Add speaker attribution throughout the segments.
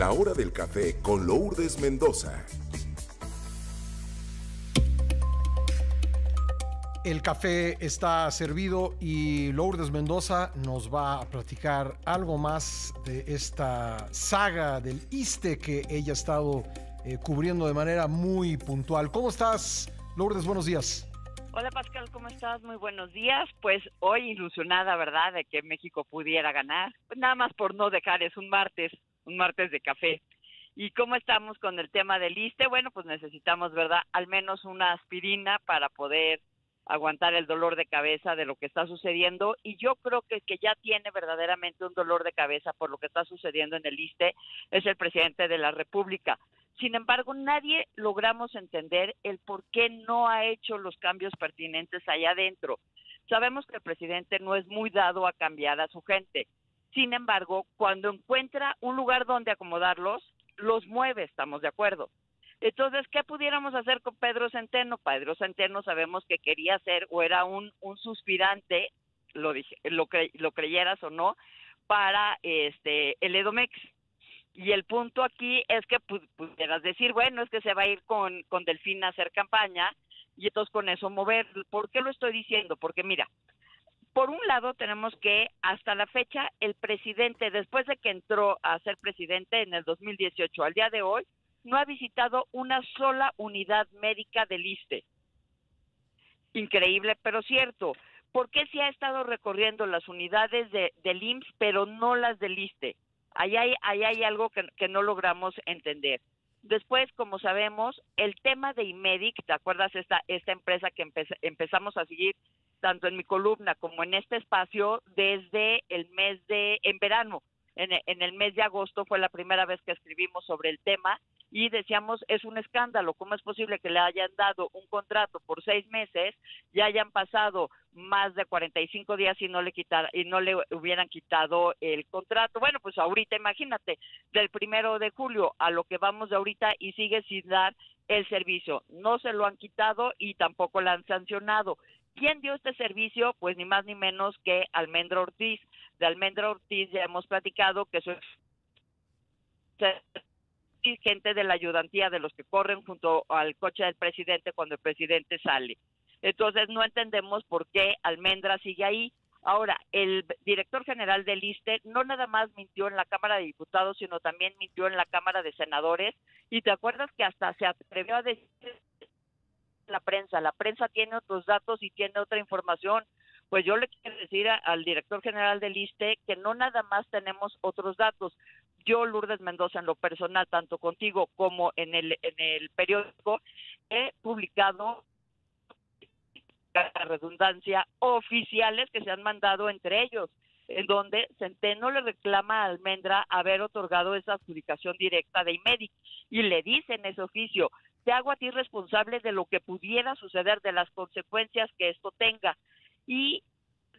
Speaker 1: La hora del café con Lourdes Mendoza.
Speaker 2: El café está servido y Lourdes Mendoza nos va a platicar algo más de esta saga del ISTE que ella ha estado eh, cubriendo de manera muy puntual. ¿Cómo estás, Lourdes? Buenos días.
Speaker 3: Hola Pascal, ¿cómo estás? Muy buenos días. Pues hoy ilusionada, ¿verdad?, de que México pudiera ganar. Pues nada más por no dejar, es un martes, un martes de café. ¿Y cómo estamos con el tema del ISTE? Bueno, pues necesitamos, ¿verdad?, al menos una aspirina para poder aguantar el dolor de cabeza de lo que está sucediendo y yo creo que el que ya tiene verdaderamente un dolor de cabeza por lo que está sucediendo en el ISTE es el presidente de la República. Sin embargo, nadie logramos entender el por qué no ha hecho los cambios pertinentes allá adentro. Sabemos que el presidente no es muy dado a cambiar a su gente. Sin embargo, cuando encuentra un lugar donde acomodarlos, los mueve, estamos de acuerdo. Entonces, ¿qué pudiéramos hacer con Pedro Centeno? Pedro Centeno sabemos que quería ser o era un, un suspirante, lo, dije, lo, lo creyeras o no, para este el Edomex y el punto aquí es que pudieras decir, bueno, es que se va a ir con, con Delfín a hacer campaña y entonces con eso mover. ¿Por qué lo estoy diciendo? Porque mira, por un lado tenemos que hasta la fecha el presidente, después de que entró a ser presidente en el 2018 al día de hoy, no ha visitado una sola unidad médica del ISTE. Increíble, pero cierto. ¿Por qué se ha estado recorriendo las unidades de, del IMSS, pero no las del ISTE? Ahí hay, hay algo que, no logramos entender. Después, como sabemos, el tema de Imedic, ¿te acuerdas esta, esta empresa que empezamos a seguir tanto en mi columna como en este espacio desde el mes de, en verano? En, el mes de agosto fue la primera vez que escribimos sobre el tema y decíamos es un escándalo, ¿cómo es posible que le hayan dado un contrato por seis meses y hayan pasado más de 45 días y no le quitar, y no le hubieran quitado el contrato? Bueno, pues ahorita imagínate, del primero de julio a lo que vamos de ahorita y sigue sin dar el servicio, no se lo han quitado y tampoco lo han sancionado. ¿Quién dio este servicio? Pues ni más ni menos que Almendra Ortiz. De Almendra Ortiz ya hemos platicado que eso gente de la ayudantía de los que corren junto al coche del presidente cuando el presidente sale. Entonces no entendemos por qué Almendra sigue ahí. Ahora, el director general del ISTE no nada más mintió en la Cámara de Diputados, sino también mintió en la Cámara de Senadores. Y te acuerdas que hasta se atrevió a decir la prensa, la prensa tiene otros datos y tiene otra información. Pues yo le quiero decir al director general del ISTE que no nada más tenemos otros datos, yo, Lourdes Mendoza, en lo personal, tanto contigo como en el, en el periódico, he publicado la redundancia oficiales que se han mandado entre ellos, en donde Centeno le reclama a Almendra haber otorgado esa adjudicación directa de IMEDIC y le dice en ese oficio, te hago a ti responsable de lo que pudiera suceder, de las consecuencias que esto tenga. Y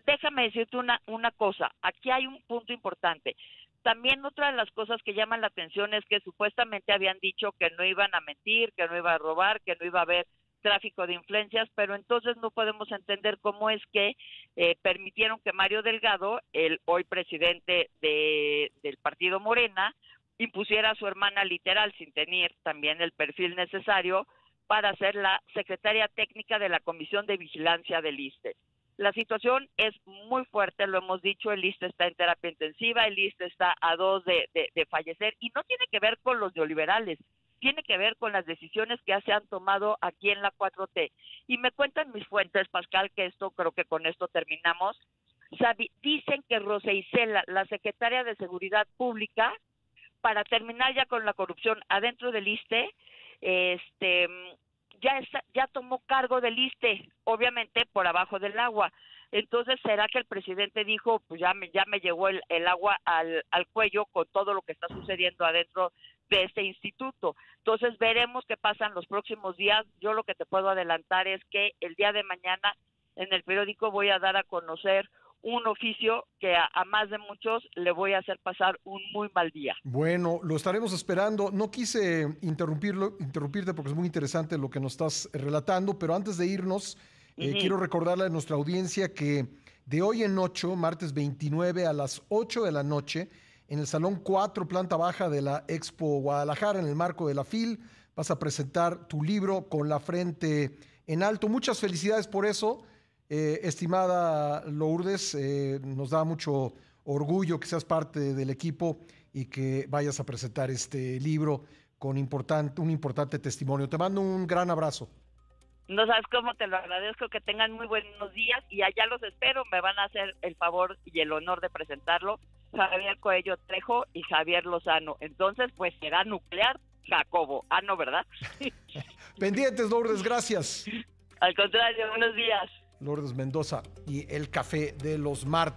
Speaker 3: déjame decirte una, una cosa, aquí hay un punto importante. También otra de las cosas que llaman la atención es que supuestamente habían dicho que no iban a mentir, que no iba a robar, que no iba a haber tráfico de influencias, pero entonces no podemos entender cómo es que eh, permitieron que Mario Delgado, el hoy presidente de, del partido Morena, impusiera a su hermana literal sin tener también el perfil necesario para ser la secretaria técnica de la Comisión de Vigilancia del ISTE. La situación es muy fuerte, lo hemos dicho, el ISTE está en terapia intensiva, el ISTE está a dos de, fallecer y no tiene que ver con los neoliberales, tiene que ver con las decisiones que se han tomado aquí en la 4T. Y me cuentan mis fuentes, Pascal, que esto creo que con esto terminamos. dicen que Rosa Isela, la secretaria de Seguridad Pública, para terminar ya con la corrupción adentro del ISTE, este, ya ya tomó cargo del ISTE, obviamente por abajo del agua. Entonces, ¿será que el presidente dijo, pues ya me, ya me llegó el, el agua al, al cuello con todo lo que está sucediendo adentro de este instituto? Entonces, veremos qué pasa en los próximos días. Yo lo que te puedo adelantar es que el día de mañana en el periódico voy a dar a conocer un oficio que a, más de muchos le voy a hacer pasar un muy mal día.
Speaker 2: Bueno, lo estaremos esperando. No quise interrumpirlo, interrumpirte porque es muy interesante lo que nos estás relatando, pero antes de irnos, eh, quiero recordarle a nuestra audiencia que de hoy en ocho, martes 29 a las 8 de la noche, en el Salón 4, planta baja de la Expo Guadalajara, en el marco de la FIL. Vas a presentar tu libro con la frente en alto. Muchas felicidades por eso, eh, estimada Lourdes. Eh, nos da mucho orgullo que seas parte del equipo y que vayas a presentar este libro con importante, un importante testimonio. Te mando un gran abrazo.
Speaker 3: No sabes cómo te lo agradezco, que tengan muy buenos días y allá los espero, me van a hacer el favor y el honor de presentarlo Javier Coello Trejo y Javier Lozano. Entonces, pues será nuclear Jacobo. Ah, no, ¿verdad?
Speaker 2: Pendientes, Lourdes, gracias.
Speaker 3: Al contrario, buenos días.
Speaker 2: Lourdes Mendoza y el café de los martes.